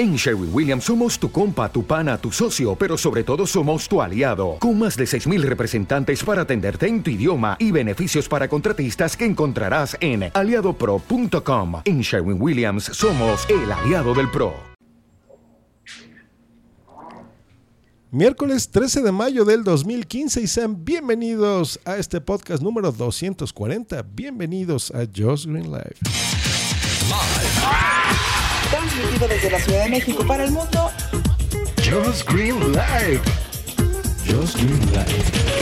En Sherwin Williams somos tu compa, tu pana, tu socio, pero sobre todo somos tu aliado, con más de 6.000 representantes para atenderte en tu idioma y beneficios para contratistas que encontrarás en aliadopro.com. En Sherwin Williams somos el aliado del PRO. Miércoles 13 de mayo del 2015 y sean bienvenidos a este podcast número 240. Bienvenidos a Just Green Live. Transmitido desde la Ciudad de México para el mundo. Just Green Live. Just Green Live.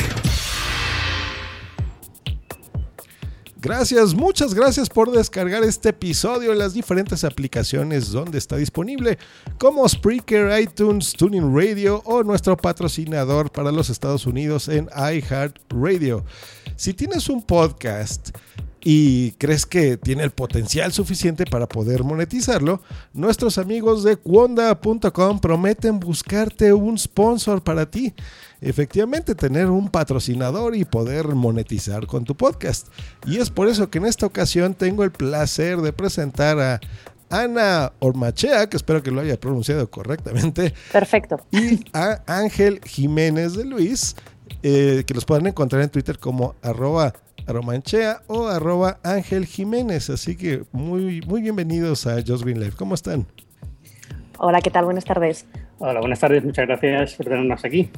Gracias, muchas gracias por descargar este episodio en las diferentes aplicaciones donde está disponible, como Spreaker, iTunes, Tuning Radio o nuestro patrocinador para los Estados Unidos en iHeartRadio. Si tienes un podcast y crees que tiene el potencial suficiente para poder monetizarlo, nuestros amigos de Cuonda.com prometen buscarte un sponsor para ti. Efectivamente, tener un patrocinador y poder monetizar con tu podcast. Y es por eso que en esta ocasión tengo el placer de presentar a Ana Ormachea, que espero que lo haya pronunciado correctamente. Perfecto. Y a Ángel Jiménez de Luis, eh, que los pueden encontrar en Twitter como arroba Romanchea o arroba Ángel Jiménez. Así que muy, muy bienvenidos a Just Green Life. ¿Cómo están? Hola, ¿qué tal? Buenas tardes. Hola, buenas tardes. Muchas gracias por tenernos aquí.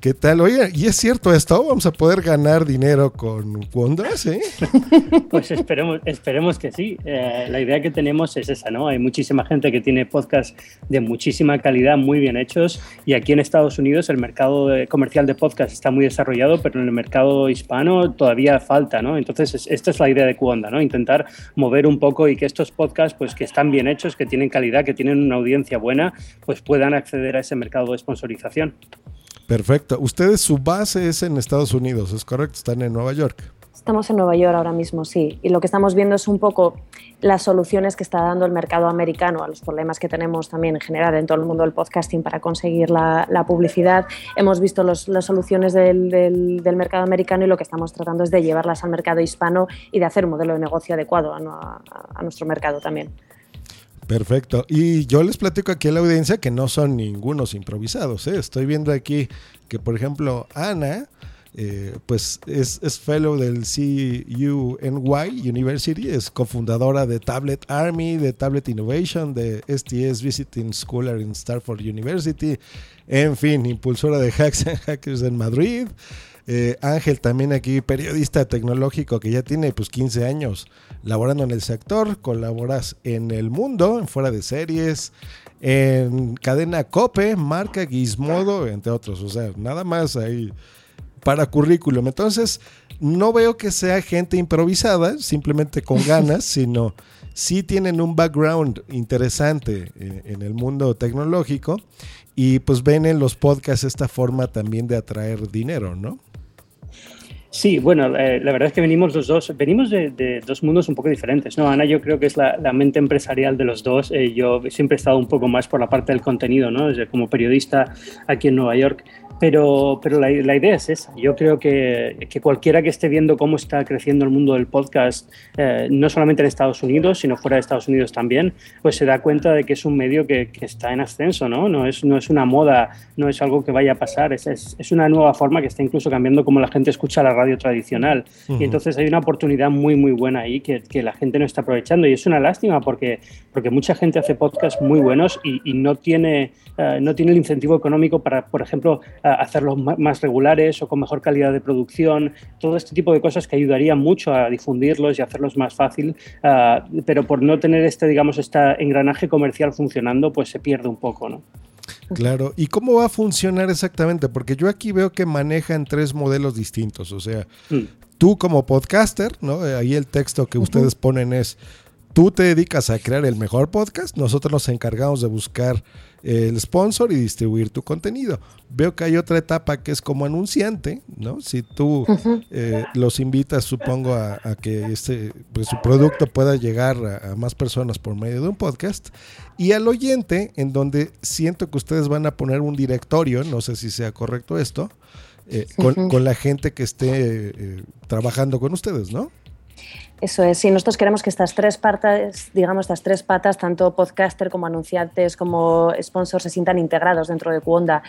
¿Qué tal? Oye, ¿y es cierto esto? ¿Vamos a poder ganar dinero con Wonders? ¿eh? Pues esperemos, esperemos que sí. Eh, la idea que tenemos es esa, ¿no? Hay muchísima gente que tiene podcasts de muchísima calidad, muy bien hechos, y aquí en Estados Unidos el mercado comercial de podcast está muy desarrollado, pero en el mercado hispano todavía falta, ¿no? Entonces, es- esta es la idea de Cuonda, ¿no? Intentar mover un poco y que estos podcasts, pues que están bien hechos, que tienen calidad, que tienen una audiencia buena, pues puedan acceder a ese mercado de sponsorización. Perfecto. Ustedes, su base es en Estados Unidos, ¿es correcto? Están en Nueva York. Estamos en Nueva York ahora mismo, sí. Y lo que estamos viendo es un poco las soluciones que está dando el mercado americano a los problemas que tenemos también en general en todo el mundo del podcasting para conseguir la, publicidad. Hemos visto las soluciones del, mercado americano y lo que estamos tratando es de llevarlas al mercado hispano y de hacer un modelo de negocio adecuado a nuestro mercado también. Perfecto. Y yo les platico aquí a la audiencia que no son ningunos improvisados. ¿eh? Estoy viendo aquí que, por ejemplo, Ana, eh, pues es, fellow del CUNY University, es cofundadora de Tablet Army, de Tablet Innovation, de STS Visiting Scholar in Stanford University, en fin, impulsora de Hacks and Hackers en Madrid. Eh, Ángel también aquí, periodista tecnológico que ya tiene pues 15 años laborando en el sector, colaboras en El Mundo, en Fuera de Series, en Cadena Cope, Marca Gizmodo, entre otros, o sea, nada más ahí para currículum. Entonces, no veo que sea gente improvisada, simplemente con ganas, sino sí tienen un background interesante en, en el mundo tecnológico y pues ven en los podcasts esta forma también de atraer dinero, ¿no? Sí, bueno, eh, la verdad es que venimos los dos, venimos de, dos mundos un poco diferentes, ¿no? Ana yo creo que es la, mente empresarial de los dos, eh, yo siempre he estado un poco más por la parte del contenido, ¿no? Desde como periodista aquí en Nueva York, pero, pero la, la idea es esa, yo creo que, que cualquiera que esté viendo cómo está creciendo el mundo del podcast, eh, no solamente en Estados Unidos, sino fuera de Estados Unidos también, pues se da cuenta de que es un medio que, que está en ascenso, ¿no? No es, no es una moda, no es algo que vaya a pasar, es, es, es una nueva forma que está incluso cambiando cómo la gente escucha la radio tradicional. Ujú. Y entonces hay una oportunidad muy, muy buena ahí que, que la gente no está aprovechando. Y es una lástima porque, porque mucha gente hace podcasts muy buenos y, y no, tiene, eh, no tiene el incentivo económico para, por ejemplo, eh, hacerlos más regulares o con mejor calidad de producción. Todo este tipo de cosas que ayudaría mucho a difundirlos y hacerlos más fácil. eh, pero por no tener este, digamos, este engranaje comercial funcionando, pues se pierde un poco, ¿no? Claro, ¿y cómo va a funcionar exactamente? Porque yo aquí veo que manejan tres modelos distintos, o sea, Mm. tú como podcaster, ¿no? Ahí el texto que ustedes ponen es, tú te dedicas a crear el mejor podcast, nosotros nos encargamos de buscar el sponsor y distribuir tu contenido. Veo que hay otra etapa que es como anunciante, ¿no? Si tú eh, los invitas, supongo, a, a que este, pues, su producto pueda llegar a, a más personas por medio de un podcast. Y al oyente, en donde siento que ustedes van a poner un directorio, no sé si sea correcto esto, eh, con, con la gente que esté eh, trabajando con ustedes, ¿no? Eso es, sí, nosotros queremos que estas tres patas, digamos, estas tres patas, tanto podcaster como anunciantes como sponsors, se sientan integrados dentro de Cuonda.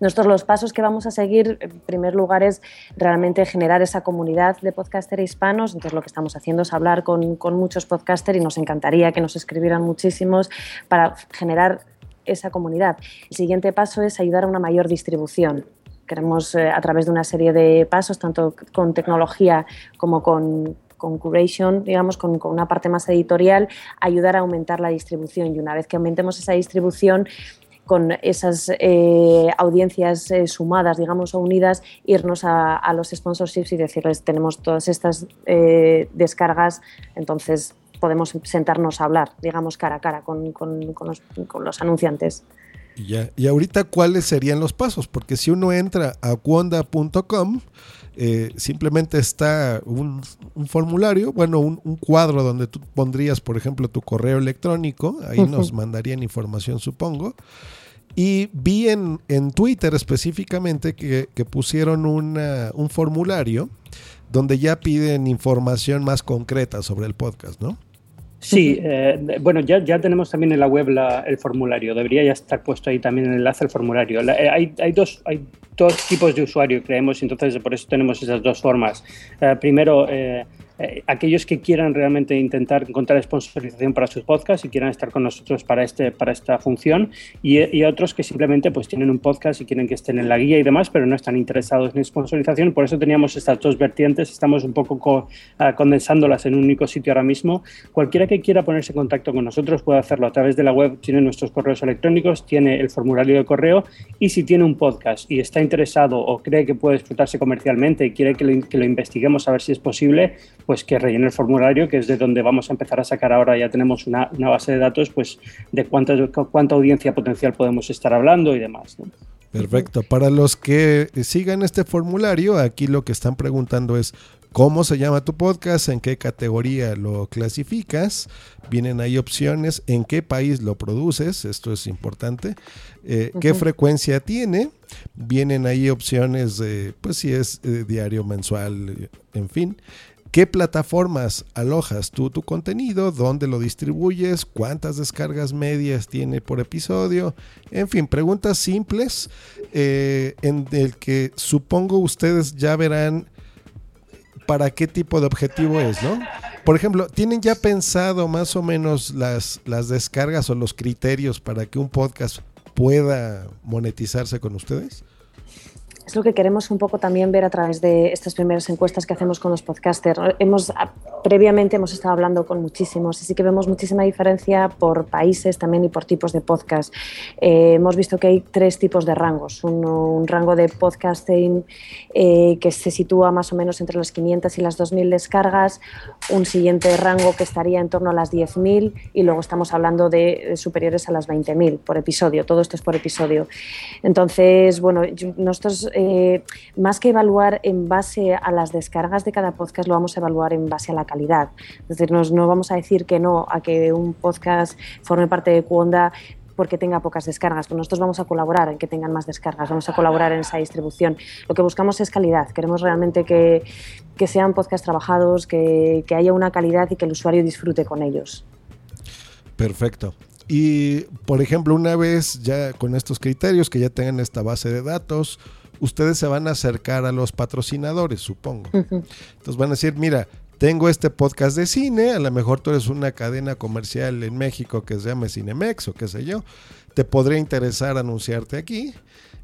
Nosotros los pasos que vamos a seguir, en primer lugar, es realmente generar esa comunidad de podcaster hispanos. Entonces lo que estamos haciendo es hablar con, con muchos podcasters y nos encantaría que nos escribieran muchísimos para generar esa comunidad. El siguiente paso es ayudar a una mayor distribución. Queremos, eh, a través de una serie de pasos, tanto con tecnología como con, con curation, digamos, con, con, una parte más editorial, ayudar a aumentar la distribución. Y una vez que aumentemos esa distribución, con esas eh, audiencias eh, sumadas, digamos, o unidas, irnos a, los sponsorships y decirles, tenemos todas estas eh, descargas, entonces podemos sentarnos a hablar, digamos, cara a cara con, con, con los, anunciantes. Ya. Y ahorita, ¿cuáles serían los pasos? Porque si uno entra a cuonda.com, eh, simplemente está un, un formulario, bueno, un, un, cuadro donde tú pondrías, por ejemplo, tu correo electrónico, ahí uh -huh. nos mandarían información, supongo. Y vi en, en Twitter específicamente que, que pusieron una, un formulario donde ya piden información más concreta sobre el podcast, ¿no? Sí, eh, bueno, ya, ya tenemos también en la web la, el formulario. Debería ya estar puesto ahí también el enlace al formulario. La, eh, hay, hay, dos, hay dos tipos de usuario, creemos, entonces por eso tenemos esas dos formas. Eh, primero, eh, eh, aquellos que quieran realmente intentar encontrar sponsorización para sus podcasts y quieran estar con nosotros para, este, para esta función y, otros que simplemente pues tienen un podcast y quieren que estén en la guía y demás, pero no están interesados en sponsorización. Por eso teníamos estas dos vertientes, estamos un poco co uh, condensándolas en un único sitio ahora mismo. Cualquiera que quiera ponerse en contacto con nosotros puede hacerlo a través de la web, tiene nuestros correos electrónicos, tiene el formulario de correo y si tiene un podcast y está interesado o cree que puede explotarse comercialmente y quiere que lo, que lo investiguemos a ver si es posible, pues que rellene el formulario, que es de donde vamos a empezar a sacar ahora, ya tenemos una, una base de datos, pues de cuánta, cuánta audiencia potencial podemos estar hablando y demás. ¿no? Perfecto. Para los que sigan este formulario, aquí lo que están preguntando es cómo se llama tu podcast, en qué categoría lo clasificas, vienen ahí opciones, en qué país lo produces, esto es importante, eh, uh -huh. qué frecuencia tiene, vienen ahí opciones de, pues si es eh, diario, mensual, en fin, qué plataformas alojas tú tu contenido, dónde lo distribuyes, cuántas descargas medias tiene por episodio, en fin, preguntas simples eh, en el que supongo ustedes ya verán para qué tipo de objetivo es, ¿no? Por ejemplo, ¿tienen ya pensado más o menos las, las descargas o los criterios para que un podcast pueda monetizarse con ustedes? Es lo que queremos un poco también ver a través de estas primeras encuestas que hacemos con los podcasters. Hemos, previamente hemos estado hablando con muchísimos y sí que vemos muchísima diferencia por países también y por tipos de podcast. Eh, hemos visto que hay tres tipos de rangos. Un rango de podcasting eh, que se sitúa más o menos entre las 500 y las 2.000 descargas, un siguiente rango que estaría en torno a las 10.000 y luego estamos hablando de, de superiores a las 20.000 por episodio. Todo esto es por episodio. Entonces, bueno, nosotros eh, más que evaluar en base a las descargas de cada podcast, lo vamos a evaluar en base a la calidad. Es decir, no vamos a decir que no a que un podcast forme parte de Cuonda porque tenga pocas descargas, pero nosotros vamos a colaborar en que tengan más descargas, vamos a colaborar en esa distribución. Lo que buscamos es calidad, queremos realmente que, sean podcasts trabajados, que haya una calidad y que el usuario disfrute con ellos. Perfecto. Y, por ejemplo, una vez ya con estos criterios, que ya tengan esta base de datos, ustedes se van a acercar a los patrocinadores, supongo. Uh -huh. Entonces van a decir, mira, tengo este podcast de cine, a lo mejor tú eres una cadena comercial en México que se llame Cinemex o qué sé yo, te podría interesar anunciarte aquí.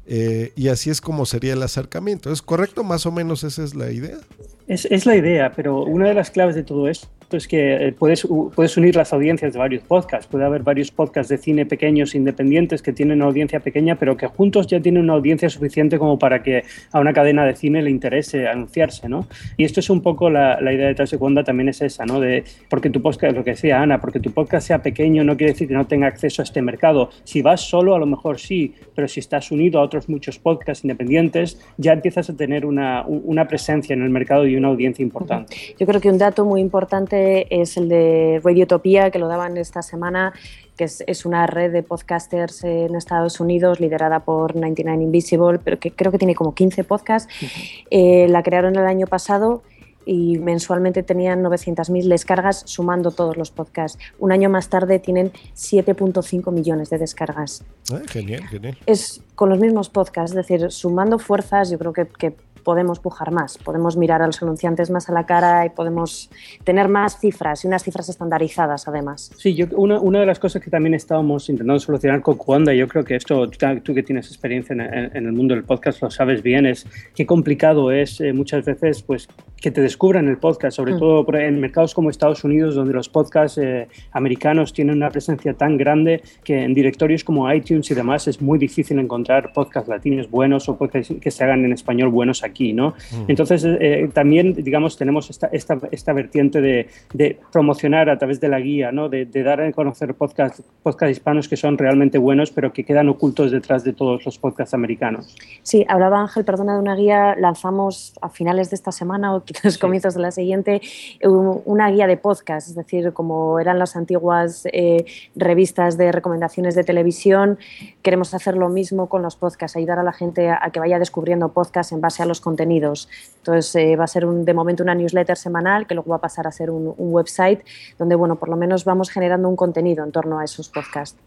Eh, y así es como sería el acercamiento. ¿Es correcto? Más o menos esa es la idea. Es, es la idea, pero una de las claves de todo esto es que eh, puedes, puedes unir las audiencias de varios podcasts. Puede haber varios podcasts de cine pequeños, independientes, que tienen una audiencia pequeña, pero que juntos ya tienen una audiencia suficiente como para que a una cadena de cine le interese anunciarse, ¿no? Y esto es un poco la, la idea de Cuonda también es esa, ¿no? De, porque tu podcast, lo que decía Ana, porque tu podcast sea pequeño no quiere decir que no tenga acceso a este mercado. Si vas solo, a lo mejor sí, pero si estás unido a otros muchos podcasts independientes, ya empiezas a tener una, una presencia en el mercado y una audiencia importante. Yo creo que un dato muy importante es el de Radiotopía, que lo daban esta semana, que es, es, una red de podcasters en Estados Unidos liderada por 99 Invisible, pero que creo que tiene como 15 podcasts. Uh -huh. eh, la crearon el año pasado y mensualmente tenían 900.000 descargas sumando todos los podcasts. Un año más tarde tienen 7.5 millones de descargas. Ah, genial, genial. Es con los mismos podcasts, es decir, sumando fuerzas, yo creo que, que podemos pujar más, podemos mirar a los anunciantes más a la cara y podemos tener más cifras y unas cifras estandarizadas además. Sí, yo, una, una de las cosas que también estábamos intentando solucionar con Cuanda, yo creo que esto, tú que tienes experiencia en, en, el mundo del podcast lo sabes bien, es qué complicado es eh, muchas veces pues que te descubran el podcast, sobre mm. todo en mercados como Estados Unidos, donde los podcasts eh, americanos tienen una presencia tan grande que en directorios como iTunes y demás es muy difícil encontrar podcasts latinos buenos o podcasts que se hagan en español buenos aquí aquí, ¿no? Mm. Entonces, eh, también, digamos, tenemos esta, esta, esta vertiente de, de, promocionar a través de la guía, ¿no? De, de dar a conocer podcasts podcast hispanos que son realmente buenos, pero que quedan ocultos detrás de todos los podcasts americanos. Sí, hablaba Ángel, perdona, de una guía, lanzamos a finales de esta semana o quizás sí. comienzos de la siguiente, una guía de podcast, es decir, como eran las antiguas eh, revistas de recomendaciones de televisión, queremos hacer lo mismo con los podcasts, ayudar a la gente a, a que vaya descubriendo podcasts en base a los contenidos. Entonces eh, va a ser un, de momento una newsletter semanal que luego va a pasar a ser un, un, website donde, bueno, por lo menos vamos generando un contenido en torno a esos podcasts.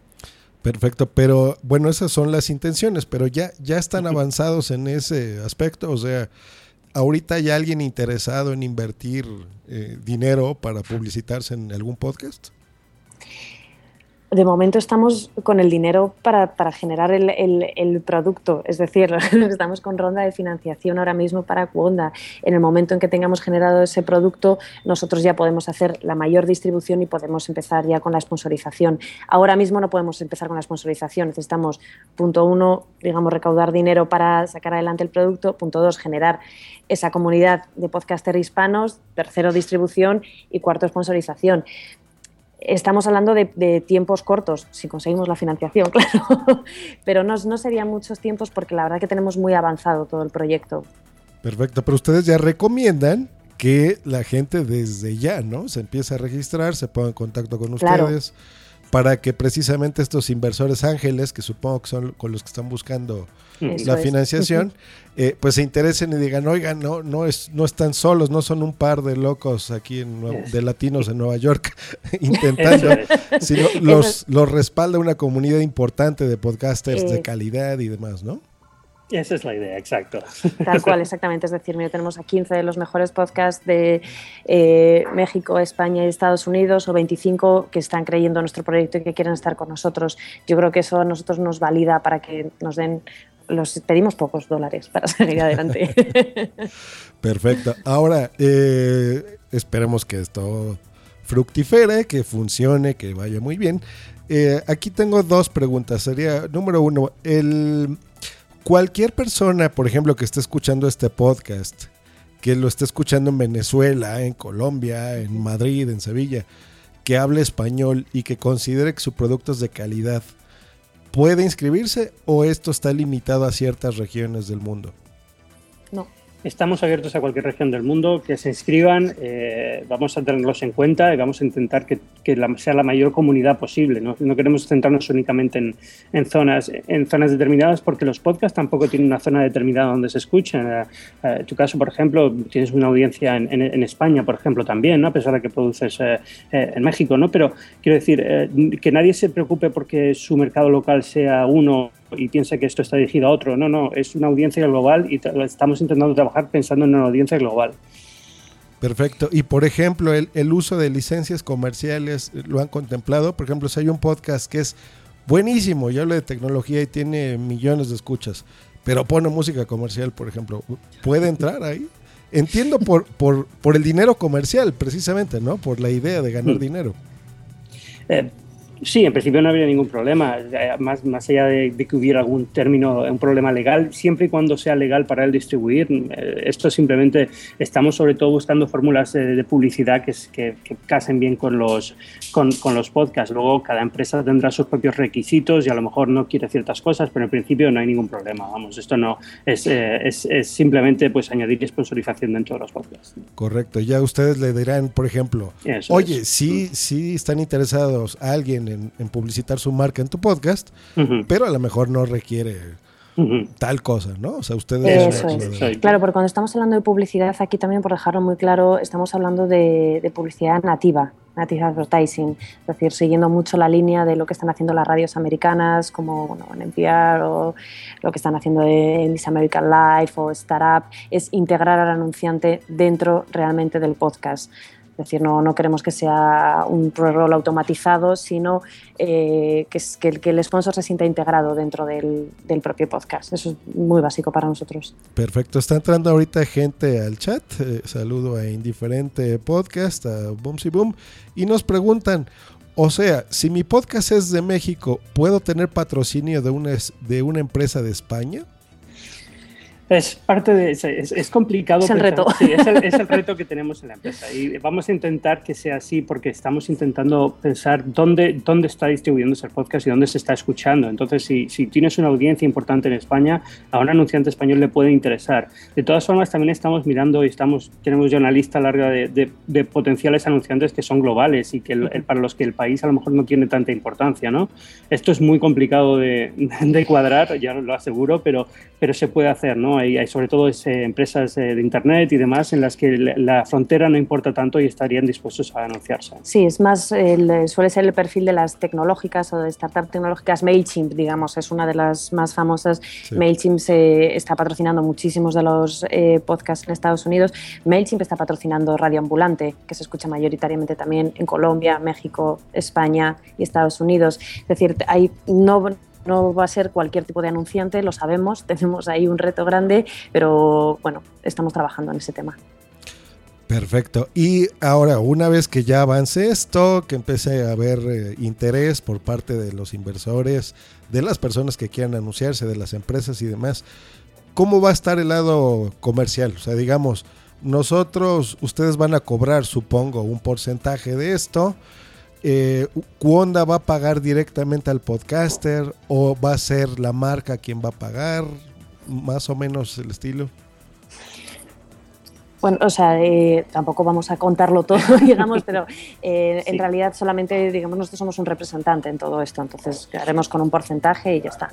Perfecto, pero bueno, esas son las intenciones, pero ya, ya están avanzados en ese aspecto, o sea, ahorita hay alguien interesado en invertir eh, dinero para publicitarse en algún podcast de momento estamos con el dinero para, para generar el, el, el, producto, es decir, estamos con ronda de financiación ahora mismo para Cuonda. En el momento en que tengamos generado ese producto, nosotros ya podemos hacer la mayor distribución y podemos empezar ya con la sponsorización. Ahora mismo no podemos empezar con la sponsorización, necesitamos, punto uno, digamos, recaudar dinero para sacar adelante el producto, punto dos, generar esa comunidad de podcaster hispanos, tercero, distribución. Y cuarto, sponsorización estamos hablando de, de, tiempos cortos, si conseguimos la financiación, claro, pero no, no serían muchos tiempos porque la verdad que tenemos muy avanzado todo el proyecto. Perfecto, pero ustedes ya recomiendan que la gente desde ya, ¿no? Se empiece a registrar, se ponga en contacto con ustedes. Claro para que precisamente estos inversores ángeles, que supongo que son con los que están buscando Eso la financiación, eh, pues se interesen y digan, oigan, no, no, es, no están solos, no son un par de locos aquí en Nuevo, de latinos en Nueva York intentando, sino los, los respalda una comunidad importante de podcasters eh. de calidad y demás, ¿no? Esa es la idea, exacto. Tal cual, exactamente. Es decir, mira, tenemos a 15 de los mejores podcasts de eh, México, España y Estados Unidos, o 25 que están creyendo en nuestro proyecto y que quieren estar con nosotros. Yo creo que eso a nosotros nos valida para que nos den los pedimos pocos dólares para seguir adelante. Perfecto. Ahora, eh, esperemos que esto fructifere, que funcione, que vaya muy bien. Eh, aquí tengo dos preguntas. Sería, número uno, el cualquier persona, por ejemplo, que esté escuchando este podcast, que lo esté escuchando en Venezuela, en Colombia, en Madrid, en Sevilla, que hable español y que considere que su producto es de calidad, ¿puede inscribirse o esto está limitado a ciertas regiones del mundo? Estamos abiertos a cualquier región del mundo, que se inscriban, eh, vamos a tenerlos en cuenta y vamos a intentar que, que la, sea la mayor comunidad posible. No, no queremos centrarnos únicamente en, zonas, en zonas determinadas porque los podcasts tampoco tienen una zona determinada donde se escuchan. Eh, eh, tu caso, por ejemplo, tienes una audiencia en, en, en España, por ejemplo, también, ¿no? a pesar de que produces en México. ¿no? Pero quiero decir, que nadie se preocupe porque su mercado local sea uno y piensa que esto está dirigido a otro. No, no, es una audiencia global y estamos intentando trabajar pensando en una audiencia global. Perfecto. Y por ejemplo, el, el, uso de licencias comerciales, ¿lo han contemplado? Por ejemplo, si hay un podcast que es buenísimo, yo hablo de tecnología y tiene millones de escuchas, pero pone música comercial, por ejemplo, ¿puede entrar ahí? Entiendo por, por, por el dinero comercial, precisamente, ¿no? Por la idea de ganar mm. dinero. Eh, Sí, en principio no habría ningún problema, más, más allá de, de, que hubiera algún término, un problema legal, siempre y cuando sea legal para él distribuir. Eh, esto simplemente estamos sobre todo buscando fórmulas de, de publicidad que, que, que, casen bien con los, con, con, los podcasts. Luego cada empresa tendrá sus propios requisitos y a lo mejor no quiere ciertas cosas, pero en principio no hay ningún problema. Vamos, esto no es, eh, es, es simplemente pues añadir sponsorización dentro de los podcasts. Correcto, ya ustedes le dirán, por ejemplo, Eso oye, si sí, sí están interesados a alguien en, en, publicitar su marca en tu podcast, uh -huh. pero a lo mejor no requiere tal cosa, ¿no? O sea, ustedes... Eso es. Claro, porque cuando estamos hablando de publicidad, aquí también por dejarlo muy claro, estamos hablando de, publicidad nativa, native advertising, es decir, siguiendo mucho la línea de lo que están haciendo las radios americanas, como bueno, en NPR o lo que están haciendo en This American Life o Startup, es integrar al anunciante dentro realmente del podcast. Es decir, no, no queremos que sea un pre-roll automatizado, sino eh, que, que, que, el sponsor se sienta integrado dentro del, del, propio podcast. Eso es muy básico para nosotros. Perfecto. Está entrando ahorita gente al chat. Eh, saludo a Indiferente Podcast, a Boomsy Boom. Y nos preguntan, o sea, si mi podcast es de México, ¿puedo tener patrocinio de una, de una empresa de España? Es parte de. Es, es complicado. Es el reto. Sí, es el, es el, reto que tenemos en la empresa. Y vamos a intentar que sea así porque estamos intentando pensar dónde, dónde está distribuyéndose el podcast y dónde se está escuchando. Entonces, si, si tienes una audiencia importante en España, a un anunciante español le puede interesar. De todas formas, también estamos mirando y estamos, tenemos ya una lista larga de, de, de potenciales anunciantes que son globales y que el, para los que el país a lo mejor no tiene tanta importancia. ¿no? Esto es muy complicado de, de cuadrar, ya lo aseguro, pero, pero se puede hacer. ¿no? Hay sobre todo es, eh, empresas eh, de Internet y demás en las que la frontera no importa tanto y estarían dispuestos a anunciarse. Sí, es más, el, suele ser el perfil de las tecnológicas o de startups tecnológicas. MailChimp, digamos, es una de las más famosas. Sí. MailChimp se está patrocinando muchísimos de los eh, podcasts en Estados Unidos. MailChimp está patrocinando Radio Ambulante, que se escucha mayoritariamente también en Colombia, México, España y Estados Unidos. Es decir, hay no no va a ser cualquier tipo de anunciante, lo sabemos, tenemos ahí un reto grande, pero bueno, estamos trabajando en ese tema. Perfecto. Y ahora, una vez que ya avance esto, que empiece a haber eh, interés por parte de los inversores, de las personas que quieran anunciarse, de las empresas y demás, ¿cómo va a estar el lado comercial? O sea, digamos, nosotros, ustedes van a cobrar, supongo, un porcentaje de esto eh, ¿Cuonda va a pagar directamente al podcaster o va a ser la marca quien va a pagar? Más o menos el estilo. Bueno, o sea, eh, tampoco vamos a contarlo todo, digamos, pero eh, sí. en realidad solamente, digamos, nosotros somos un representante en todo esto, entonces haremos con un porcentaje y ya está.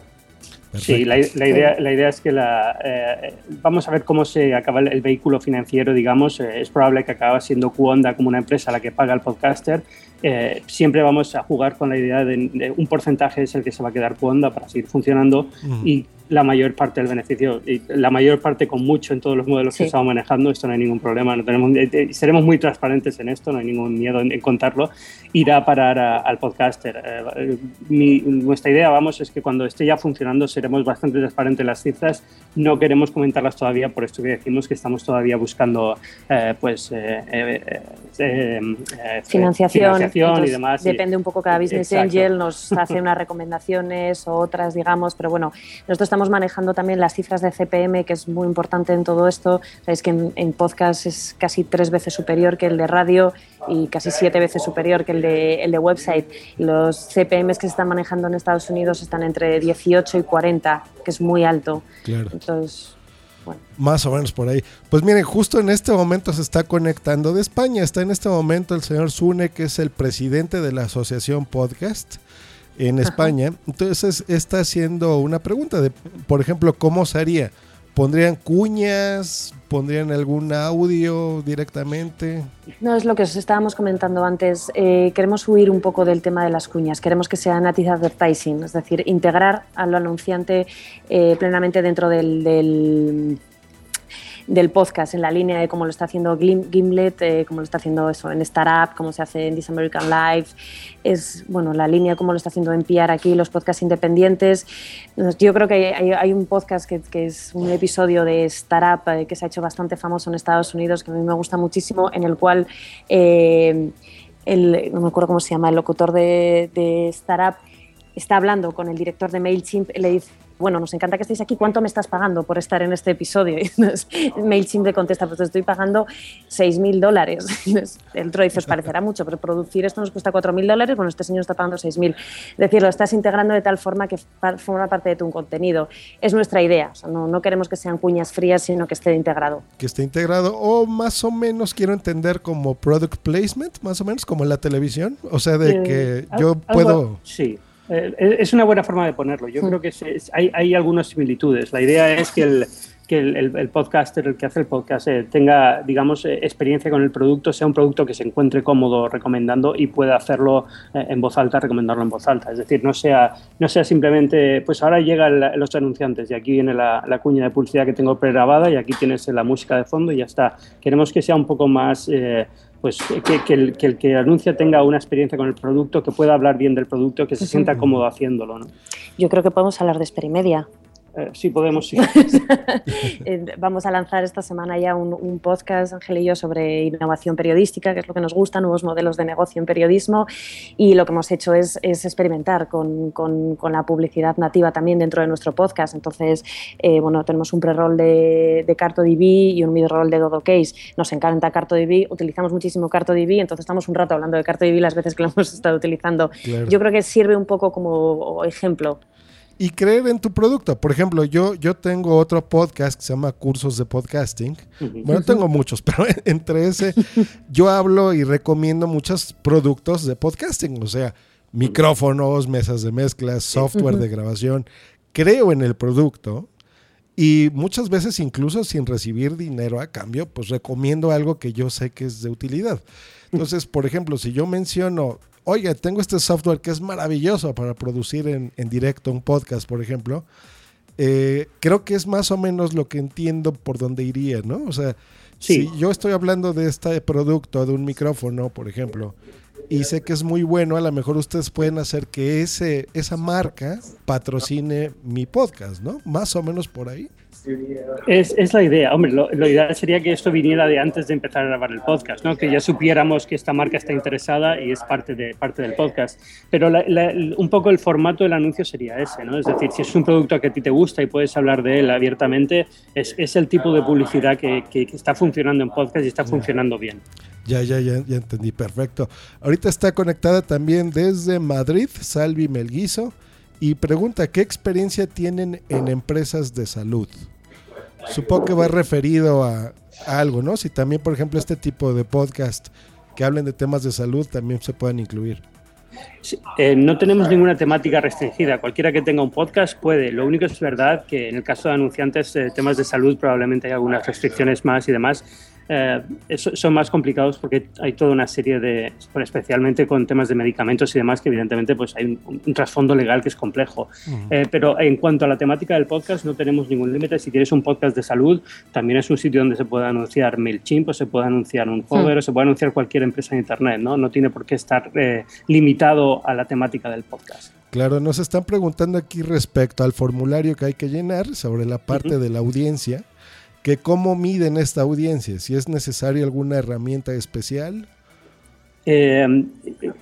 Perfecto. Sí, la, la, idea, la idea es que la, eh, vamos a ver cómo se acaba el, el vehículo financiero, digamos. Eh, es probable que acabe siendo Cuonda como una empresa la que paga al podcaster. Eh, siempre vamos a jugar con la idea de, de, un porcentaje es el que se va a quedar Cuonda para seguir funcionando mm. y la mayor parte del beneficio, y la mayor parte con mucho en todos los modelos sí. que estamos manejando, esto no hay ningún problema, no tenemos, eh, seremos muy transparentes en esto, no hay ningún miedo en, en contarlo, irá a parar a, al podcaster. Eh, mi, nuestra idea, vamos, es que cuando esté ya funcionando seremos bastante transparentes en las cifras, no queremos comentarlas todavía, por esto que decimos que estamos todavía buscando eh, pues financiación, financiación y demás. Depende un poco cada business Exacto. angel, nos hace unas recomendaciones o otras, digamos, pero bueno, nosotros estamos estamos manejando también las cifras de CPM, que es muy importante en todo esto. Sabéis que en, en, podcast es casi tres veces superior que el de radio y casi siete veces superior que el de, el de website. Los CPMs que se están manejando en Estados Unidos están entre 18 y 40, que es muy alto. Claro. Entonces, bueno. Más o menos por ahí. Pues miren, justo en este momento se está conectando de España. Está en este momento el señor Sune, que es el presidente de la Asociación Podcast en España. Entonces está haciendo una pregunta de, por ejemplo, ¿cómo se haría? ¿Pondrían cuñas? ¿Pondrían algún audio directamente? No, es lo que os estábamos comentando antes. Eh, queremos huir un poco del tema de las cuñas. Queremos que sea native advertising, es decir, integrar al anunciante eh, plenamente dentro del, del del podcast, en la línea de cómo lo está haciendo Gimlet, eh, cómo lo está haciendo eso en Startup, cómo se hace en This American Life, es bueno, la línea cómo lo está haciendo en PR aquí, los podcasts independientes. Yo creo que hay, un podcast que, que, es un episodio de Startup eh, que se ha hecho bastante famoso en Estados Unidos, que a mí me gusta muchísimo, en el cual... Eh, el, no me acuerdo cómo se llama, el locutor de, de Startup está hablando con el director de MailChimp y le dice bueno, nos encanta que estéis aquí, ¿cuánto me estás pagando por estar en este episodio? Y entonces, MailChimp le contesta, pues te estoy pagando 6.000 dólares. El otro dice, os parecerá mucho, pero producir esto nos cuesta 4.000 dólares, bueno, este señor está pagando 6.000. Es decir, lo estás integrando de tal forma que forma parte de tu contenido. Es nuestra idea, o sea, no, no queremos que sean cuñas frías, sino que esté integrado. Que esté integrado, o más o menos quiero entender como product placement, más o menos como en la televisión, o sea, de que yo algo, puedo... Sí Eh, es una buena forma de ponerlo. Yo creo que hay, hay algunas similitudes. La idea es que el, que el, podcaster, el que hace el podcast, eh, tenga, digamos, eh, experiencia con el producto, sea un producto que se encuentre cómodo recomendando y pueda hacerlo eh, en voz alta, recomendarlo en voz alta. Es decir, no sea, no sea simplemente, pues ahora llegan los anunciantes y aquí viene la, cuña de publicidad que tengo pregrabada y aquí tienes la música de fondo y ya está. Queremos que sea un poco más... pues que, el, que, el, que anuncia tenga una experiencia con el producto, que pueda hablar bien del producto, que se sienta cómodo haciéndolo. ¿no? Yo creo que podemos hablar de Esperimedia. Eh, sí, podemos, sí. Vamos a lanzar esta semana ya un, podcast, Ángel y yo, sobre innovación periodística, que es lo que nos gusta, nuevos modelos de negocio en periodismo. Y lo que hemos hecho es, experimentar con, la publicidad nativa también dentro de nuestro podcast. Entonces, eh, bueno, tenemos un pre-roll de, de CartoDB y un mid-roll de Dodo Case. Nos encanta CartoDB, utilizamos muchísimo CartoDB, entonces estamos un rato hablando de CartoDB las veces que lo hemos estado utilizando. Yo creo que sirve un poco como ejemplo y creer en tu producto. Por ejemplo, yo, yo tengo otro podcast que se llama Cursos de Podcasting. Bueno, tengo muchos, pero entre ese yo hablo y recomiendo muchos productos de podcasting, o sea, micrófonos, mesas de mezclas, software de grabación. Creo en el producto y muchas veces incluso sin recibir dinero a cambio, pues recomiendo algo que yo sé que es de utilidad. Entonces, por ejemplo, si yo menciono oiga, tengo este software que es maravilloso para producir en, directo un podcast, por ejemplo, eh, creo que es más o menos lo que entiendo por dónde iría, ¿no? O sea, si yo estoy hablando de este producto, de un micrófono, por ejemplo, y sé que es muy bueno, a lo mejor ustedes pueden hacer que ese, esa marca patrocine mi podcast, ¿no? Más o menos por ahí. Es, es, la idea. Hombre, lo, ideal sería que esto viniera de antes de empezar a grabar el podcast, ¿no? que ya supiéramos que esta marca está interesada y es parte, de, parte del podcast. Pero un poco el formato del anuncio sería ese, ¿no? es decir, si es un producto que a ti te gusta y puedes hablar de él abiertamente, es, es el tipo de publicidad que, que, está funcionando en podcast y está funcionando bien. Ya, ya, ya, ya entendí, perfecto. Ahorita está conectada también desde Madrid, Salvi Melguizo, y pregunta, ¿qué experiencia tienen en empresas de salud? Supongo que va referido a, algo, ¿no? Si también, por ejemplo, este tipo de podcast que hablen de temas de salud también se puedan incluir. Eh, no tenemos ninguna temática restringida. Cualquiera que tenga un podcast puede. Lo único es verdad que en el caso de anunciantes, temas de salud probablemente hay algunas restricciones más y demás. Eh, son más complicados porque hay toda una serie de, especialmente con temas de medicamentos y demás, que evidentemente pues hay un, trasfondo legal que es complejo. Eh, pero en cuanto a la temática del podcast, no tenemos ningún límite. Si tienes un podcast de salud, también es un sitio donde se puede anunciar MailChimp o se puede anunciar un Hover o se puede anunciar cualquier empresa en Internet. No, no tiene por qué estar eh, limitado a la temática del podcast. Claro, nos están preguntando aquí respecto al formulario que hay que llenar sobre la parte de la audiencia que cómo miden esta audiencia, si es necesaria alguna herramienta especial. Eh,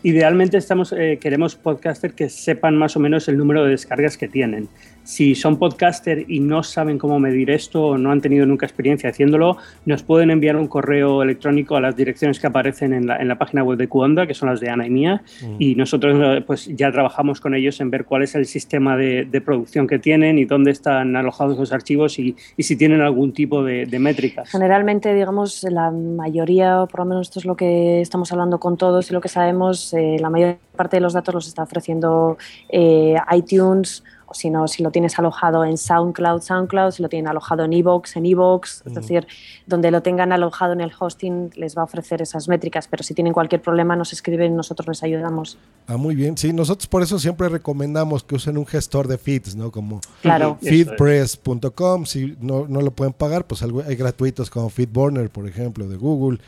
idealmente estamos, eh, queremos podcasters que sepan más o menos el número de descargas que tienen si son podcaster y no saben cómo medir esto o no han tenido nunca experiencia haciéndolo, nos pueden enviar un correo electrónico a las direcciones que aparecen en la, en la página web de Cuonda, que son las de Ana y mía, mm. y nosotros pues ya trabajamos con ellos en ver cuál es el sistema de, de producción que tienen y dónde están alojados los archivos y, y si tienen algún tipo de, de, métricas. Generalmente, digamos, la mayoría, o por lo menos esto es lo que estamos hablando con todos y lo que sabemos, eh, la mayor parte de los datos los está ofreciendo eh, iTunes, o si no, si lo tienes alojado en SoundCloud, SoundCloud, si lo tienen alojado en Evox, en Evox, es decir, donde lo tengan alojado en el hosting les va a ofrecer esas métricas, pero si tienen cualquier problema nos escriben, nosotros les ayudamos. Ah, muy bien, sí, nosotros por eso siempre recomendamos que usen un gestor de feeds, ¿no? Como claro. feedpress.com, si no, no lo pueden pagar, pues hay gratuitos como Feedburner, por ejemplo, de Google,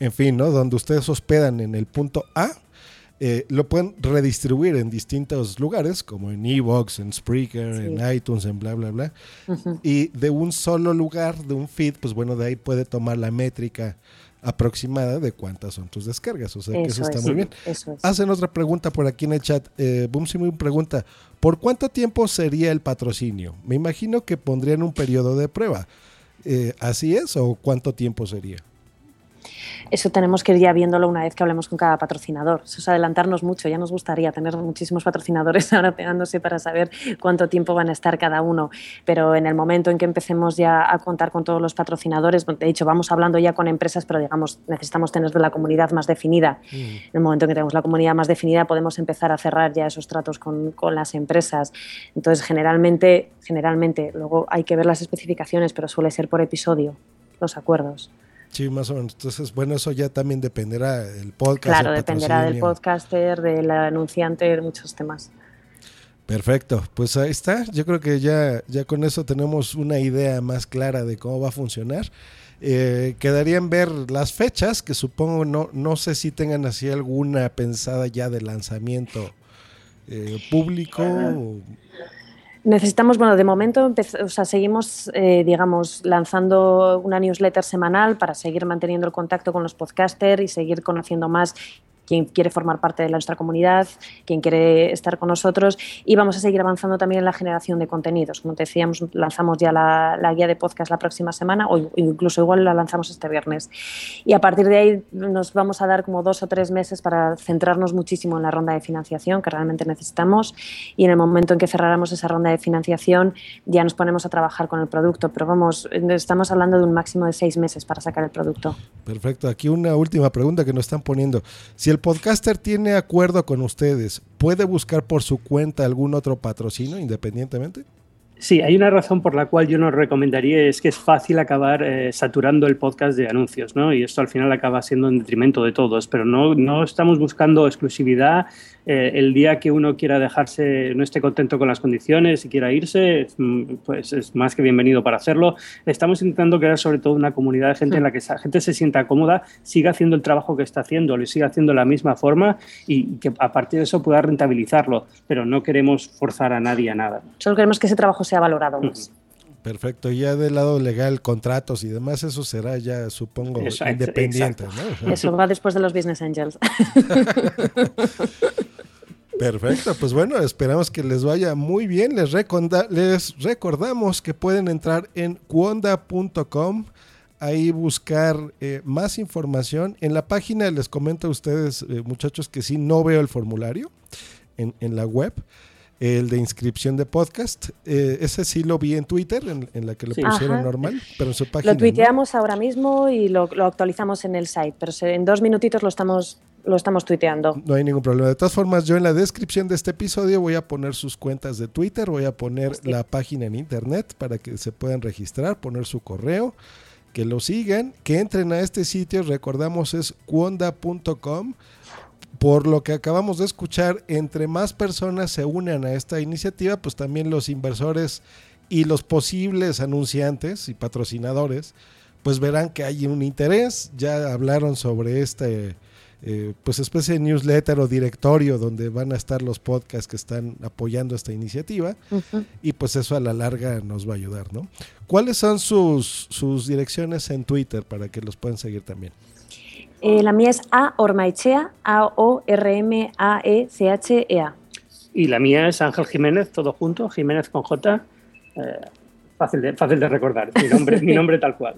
en fin, ¿no? Donde ustedes hospedan en el punto A, eh, lo pueden redistribuir en distintos lugares, como en Evox, en Spreaker, en iTunes, en bla, bla, bla. Y de un solo lugar, de un feed, pues bueno, de ahí puede tomar la métrica aproximada de cuántas son tus descargas. O sea que eso está muy bien. Hacen otra pregunta por aquí en el chat. Eh, Boom me pregunta, ¿por cuánto tiempo sería el patrocinio? Me imagino que pondrían un periodo de prueba. Eh, ¿Así es o cuánto tiempo sería? Eso tenemos que ir ya viéndolo una vez que hablemos con cada patrocinador. Eso es adelantarnos mucho. Ya nos gustaría tener muchísimos patrocinadores ahora pegándose para saber cuánto tiempo van a estar cada uno. Pero en el momento en que empecemos ya a contar con todos los patrocinadores, de hecho, vamos hablando ya con empresas, pero digamos, necesitamos tener la comunidad más definida. Mm. En el momento en que tenemos la comunidad más definida, podemos empezar a cerrar ya esos tratos con, con las empresas. Entonces, generalmente, generalmente, luego hay que ver las especificaciones, pero suele ser por episodio los acuerdos. Sí, más o menos. Entonces, bueno, eso ya también dependerá del podcast. Claro, dependerá del podcaster, del anunciante, de muchos temas. Perfecto, pues ahí está. Yo creo que ya, ya con eso tenemos una idea más clara de cómo va a funcionar. Eh, quedarían ver las fechas, que supongo no, no sé si tengan así alguna pensada ya de lanzamiento eh, público. Necesitamos, bueno, de momento o sea, seguimos, eh, digamos, lanzando una newsletter semanal para seguir manteniendo el contacto con los podcasters y seguir conociendo más quien quiere formar parte de nuestra comunidad, quien quiere estar con nosotros y vamos a seguir avanzando también en la generación de contenidos. Como te decíamos, lanzamos ya la, guía de podcast la próxima semana o incluso igual la lanzamos este viernes. Y a partir de ahí nos vamos a dar como dos o tres meses para centrarnos muchísimo en la ronda de financiación que realmente necesitamos y en el momento en que cerráramos esa ronda de financiación ya nos ponemos a trabajar con el producto. Pero vamos, estamos hablando de un máximo de seis meses para sacar el producto. Perfecto. Aquí una última pregunta que nos están poniendo. Si podcaster tiene acuerdo con ustedes, ¿puede buscar por su cuenta algún otro patrocinio independientemente? Sí, hay una razón por la cual yo nos recomendaría, es que es fácil acabar eh, saturando el podcast de anuncios, ¿no? Y esto al final acaba siendo en detrimento de todos, pero no, no estamos buscando exclusividad eh, el día que uno quiera dejarse, no esté contento con las condiciones y quiera irse, mm, pues es más que bienvenido para hacerlo. Estamos intentando crear sobre todo una comunidad de gente en la que esa gente se sienta cómoda, siga haciendo el trabajo que está haciendo, lo siga haciendo de la misma forma y que a partir de eso pueda rentabilizarlo, pero no queremos forzar a nadie a nada. Solo queremos que ese trabajo sea valorado más. Perfecto, ya del lado legal, contratos y demás, eso será ya, supongo, independiente. Eso va después de los Business Angels. Perfecto, pues bueno, esperamos que les vaya muy bien. Les, les recordamos que pueden entrar en cuonda.com, ahí buscar eh, más información. En la página les comento a ustedes, eh, muchachos, que sí, no veo el formulario en, la web el de inscripción de podcast. Eh, ese sí lo vi en Twitter, en, la que lo pusieron normal, pero en su página. Lo tuiteamos ahora mismo y lo, lo, actualizamos en el site, pero en dos minutitos lo estamos lo estamos tuiteando. No hay ningún problema. De todas formas, yo en la descripción de este episodio voy a poner sus cuentas de Twitter, voy a poner la página en internet para que se puedan registrar, poner su correo, que lo sigan, que entren a este sitio, recordamos es cuonda.com. Por lo que acabamos de escuchar, entre más personas se unan a esta iniciativa, pues también los inversores y los posibles anunciantes y patrocinadores, pues verán que hay un interés. Ya hablaron sobre este eh, pues especie de newsletter o directorio donde van a estar los podcasts que están apoyando esta iniciativa y pues eso a la larga nos va a ayudar, ¿no? ¿Cuáles son sus, sus direcciones en Twitter para que los puedan seguir también? Eh, la mía es A Ormaechea, A-O-R-M-A-E-C-H-E-A. Y la mía es Ángel Jiménez, todo junto, Jiménez con J. Eh, fácil, de, fácil de recordar, mi nombre, mi nombre tal cual.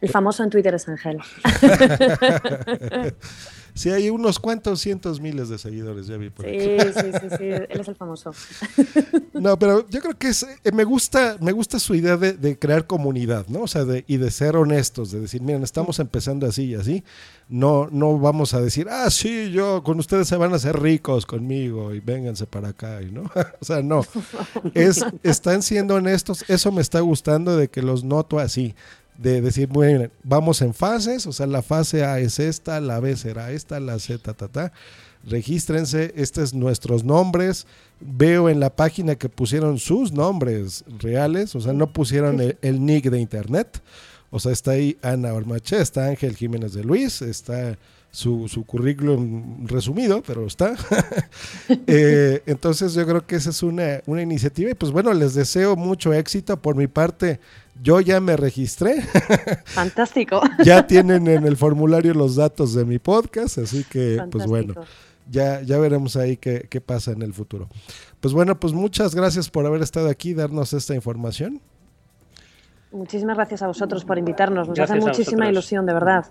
El famoso en Twitter es Ángel. sí, hay unos cuantos cientos miles de seguidores, ya vi por sí, Sí, sí, sí, él es el famoso. no, pero yo creo que es, eh, me, gusta, me gusta su idea de, crear comunidad, ¿no? O sea, de, y de ser honestos, de decir, miren, estamos empezando así y así. No, no vamos a decir, ah, sí, yo, con ustedes se van a hacer ricos conmigo y vénganse para acá, y ¿no? o sea, no. Es, están siendo honestos, eso me está gustando de que los noto así de decir, bueno, vamos en fases, o sea, la fase A es esta, la B será esta, la Z, ta, ta, ta. Regístrense, estos nuestros nombres. Veo en la página que pusieron sus nombres reales, o sea, no pusieron el, nick de internet. O sea, está ahí Ana Ormache, está Ángel Jiménez de Luis, está su, su currículum resumido, pero está. Eh, entonces yo creo que esa es una, una iniciativa y pues bueno, les deseo mucho éxito. Por mi parte, yo ya me registré. Fantástico. ya tienen en el formulario los datos de mi podcast, así que pues bueno, ya, ya veremos ahí qué, qué, pasa en el futuro. Pues bueno, pues muchas gracias por haber estado aquí, darnos esta información. Muchísimas gracias a vosotros por invitarnos, nos hace muchísima ilusión, de verdad.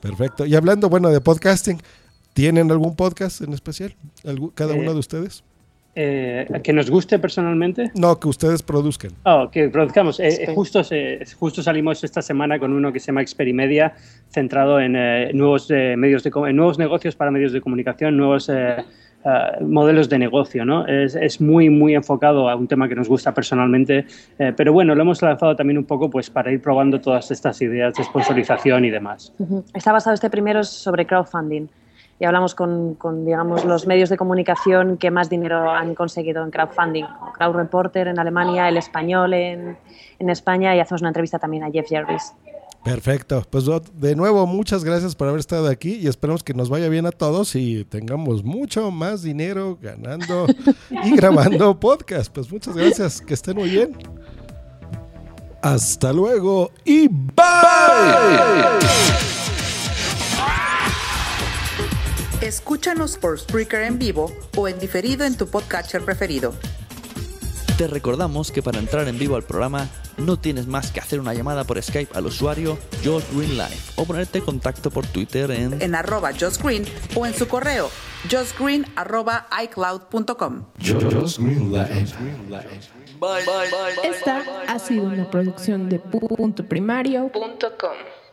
Perfecto. Y hablando, bueno, de podcasting, ¿tienen algún podcast en especial? ¿Cada Eh, uno de ustedes? Eh, ¿Que nos guste personalmente? No, que ustedes produzcan. Oh, que produzcamos. Eh, eh, justo, se- justo salimos esta semana con uno que se llama Experimedia, centrado en eh, nuevos, eh, medios de, en nuevos negocios para medios de comunicación, nuevos eh, eh, modelos de negocio. ¿no? Es, es muy, muy enfocado a un tema que nos gusta personalmente, eh, pero bueno, lo hemos lanzado también un poco pues, para ir probando todas estas ideas de sponsorización y demás. Ujú. Está basado este primero sobre crowdfunding. Y hablamos con, con, digamos, los medios de comunicación que más dinero han conseguido en crowdfunding. Crowd Reporter en Alemania, El Español en, en España y hacemos una entrevista también a Jeff Jarvis. Perfecto. Pues de nuevo, muchas gracias por haber estado aquí y esperamos que nos vaya bien a todos y tengamos mucho más dinero ganando y grabando podcast. Pues muchas gracias. Que estén muy bien. Hasta luego y bye. Escúchanos por Spreaker en vivo o en diferido en tu podcatcher preferido. Te recordamos que para entrar en vivo al programa no tienes más que hacer una llamada por Skype al usuario Josh Green Live o ponerte en contacto por Twitter en En arroba Josh Green o en su correo joshgreen arroba iCloud.com. Esta ha sido una producción de puntoprimario.com.